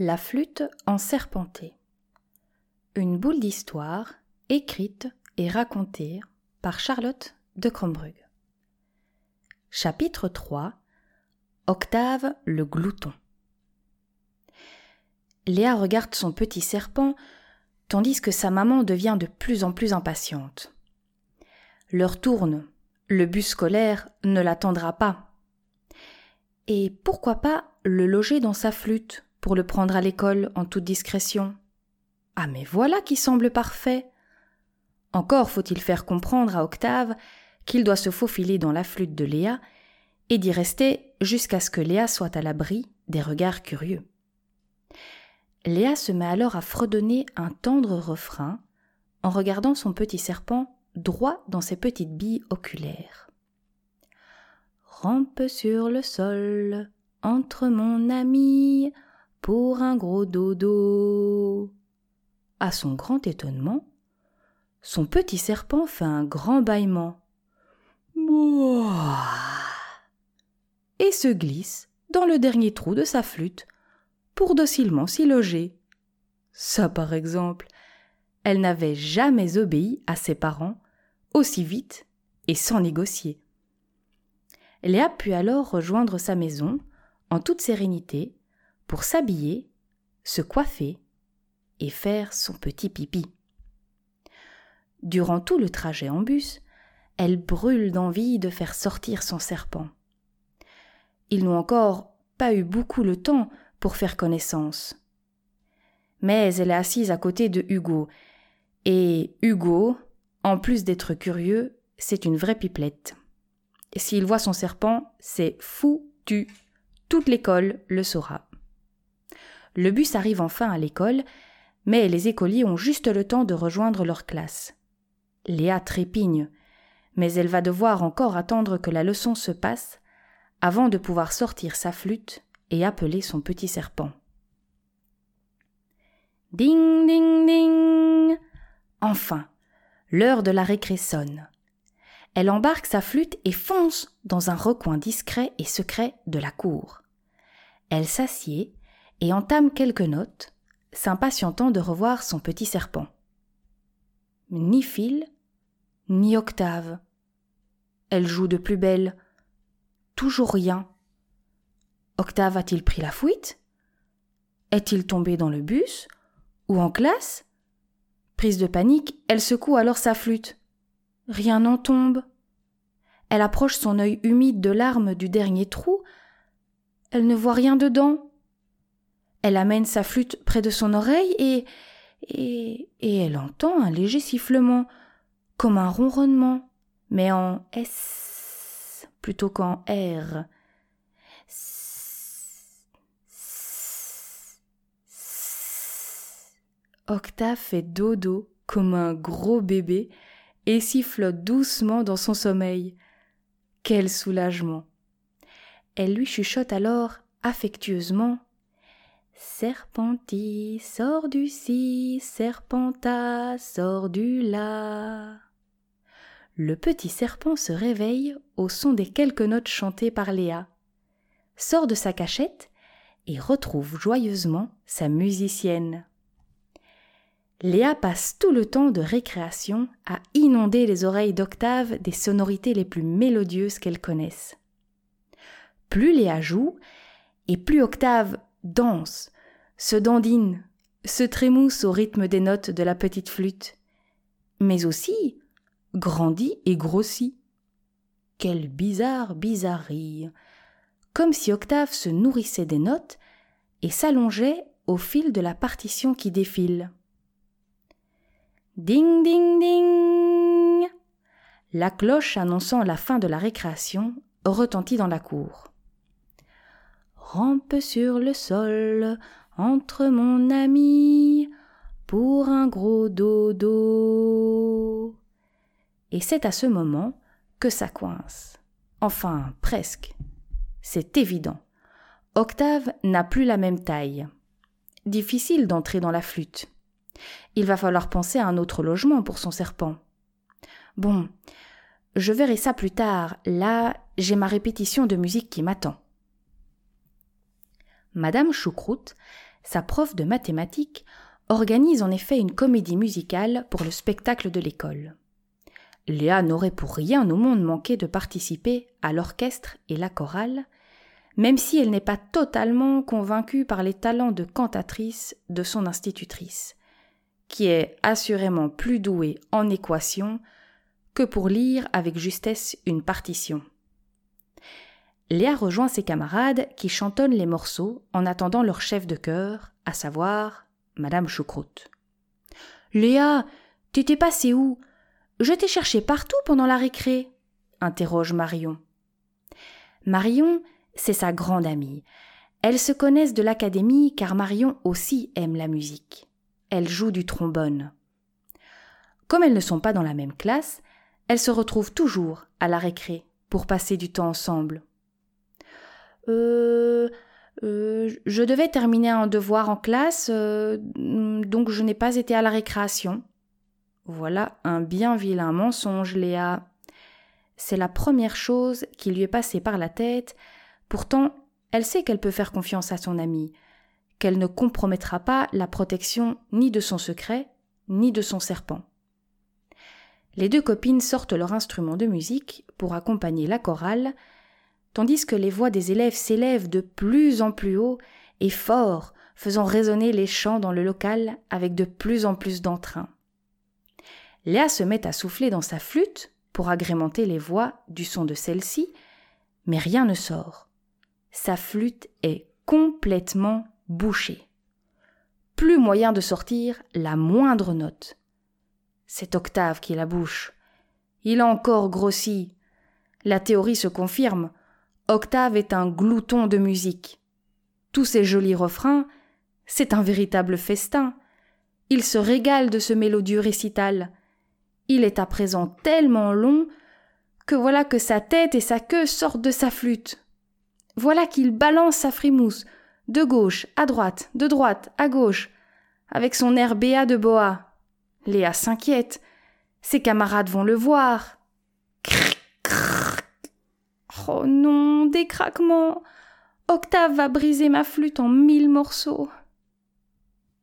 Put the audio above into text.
La flûte en serpenté. Une boule d'histoire écrite et racontée par Charlotte de Crombrug. Chapitre 3 Octave le glouton. Léa regarde son petit serpent tandis que sa maman devient de plus en plus impatiente. L'heure tourne, le bus scolaire ne l'attendra pas. Et pourquoi pas le loger dans sa flûte? Pour le prendre à l'école en toute discrétion. Ah mais voilà qui semble parfait. Encore faut-il faire comprendre à Octave qu'il doit se faufiler dans la flûte de Léa et d'y rester jusqu'à ce que Léa soit à l'abri des regards curieux. Léa se met alors à fredonner un tendre refrain en regardant son petit serpent droit dans ses petites billes oculaires. Rampe sur le sol, entre mon ami, pour un gros dodo. À son grand étonnement, son petit serpent fait un grand bâillement. Et se glisse dans le dernier trou de sa flûte pour docilement s'y loger. Ça, par exemple, elle n'avait jamais obéi à ses parents aussi vite et sans négocier. Léa put alors rejoindre sa maison en toute sérénité pour s'habiller, se coiffer et faire son petit pipi. Durant tout le trajet en bus, elle brûle d'envie de faire sortir son serpent. Ils n'ont encore pas eu beaucoup le temps pour faire connaissance. Mais elle est assise à côté de Hugo, et Hugo, en plus d'être curieux, c'est une vraie pipelette. S'il voit son serpent, c'est foutu. Toute l'école le saura. Le bus arrive enfin à l'école, mais les écoliers ont juste le temps de rejoindre leur classe. Léa trépigne, mais elle va devoir encore attendre que la leçon se passe avant de pouvoir sortir sa flûte et appeler son petit serpent. Ding ding ding. Enfin, l'heure de la récré sonne. Elle embarque sa flûte et fonce dans un recoin discret et secret de la cour. Elle s'assied et entame quelques notes, s'impatientant de revoir son petit serpent. Ni fil, ni octave. Elle joue de plus belle. Toujours rien. Octave a-t-il pris la fuite? Est-il tombé dans le bus Ou en classe? Prise de panique, elle secoue alors sa flûte. Rien n'en tombe. Elle approche son œil humide de larmes du dernier trou. Elle ne voit rien dedans. Elle amène sa flûte près de son oreille et, et, et elle entend un léger sifflement, comme un ronronnement, mais en S plutôt qu'en R. Octave fait dodo comme un gros bébé et sifflote doucement dans son sommeil. Quel soulagement. Elle lui chuchote alors affectueusement Serpenti, sors du ci, serpenta, sors du là. Le petit serpent se réveille au son des quelques notes chantées par Léa, sort de sa cachette et retrouve joyeusement sa musicienne. Léa passe tout le temps de récréation à inonder les oreilles d'Octave des sonorités les plus mélodieuses qu'elle connaisse. Plus Léa joue, et plus Octave danse, se dandine, se trémousse au rythme des notes de la petite flûte, mais aussi grandit et grossit. Quelle bizarre bizarrerie Comme si Octave se nourrissait des notes et s'allongeait au fil de la partition qui défile. Ding ding ding La cloche annonçant la fin de la récréation retentit dans la cour rampe sur le sol entre mon ami pour un gros dodo. Et c'est à ce moment que ça coince. Enfin, presque. C'est évident. Octave n'a plus la même taille. Difficile d'entrer dans la flûte. Il va falloir penser à un autre logement pour son serpent. Bon, je verrai ça plus tard. Là, j'ai ma répétition de musique qui m'attend. Madame Choucroute sa prof de mathématiques organise en effet une comédie musicale pour le spectacle de l'école. Léa n'aurait pour rien au monde manqué de participer à l'orchestre et la chorale, même si elle n'est pas totalement convaincue par les talents de cantatrice de son institutrice, qui est assurément plus douée en équation que pour lire avec justesse une partition. Léa rejoint ses camarades qui chantonnent les morceaux en attendant leur chef de chœur, à savoir Madame Choucroute. Léa, t'étais passée où? Je t'ai cherché partout pendant la récré interroge Marion. Marion, c'est sa grande amie. Elles se connaissent de l'académie car Marion aussi aime la musique. Elle joue du trombone. Comme elles ne sont pas dans la même classe, elles se retrouvent toujours à la récré pour passer du temps ensemble. Euh, euh, je devais terminer un devoir en classe, euh, donc je n'ai pas été à la récréation. Voilà un bien vilain mensonge, Léa. C'est la première chose qui lui est passée par la tête. Pourtant, elle sait qu'elle peut faire confiance à son amie, qu'elle ne compromettra pas la protection ni de son secret, ni de son serpent. Les deux copines sortent leur instrument de musique pour accompagner la chorale, tandis que les voix des élèves s'élèvent de plus en plus haut et fort, faisant résonner les chants dans le local avec de plus en plus d'entrain. Léa se met à souffler dans sa flûte pour agrémenter les voix du son de celle-ci, mais rien ne sort. Sa flûte est complètement bouchée. Plus moyen de sortir la moindre note. C'est Octave qui la bouche. Il a encore grossi. La théorie se confirme. Octave est un glouton de musique. Tous ces jolis refrains, c'est un véritable festin. Il se régale de ce mélodieux récital. Il est à présent tellement long que voilà que sa tête et sa queue sortent de sa flûte. Voilà qu'il balance sa frimousse, de gauche à droite, de droite à gauche, avec son air béat de boa. Léa s'inquiète. Ses camarades vont le voir. Oh non, des craquements. Octave va briser ma flûte en mille morceaux.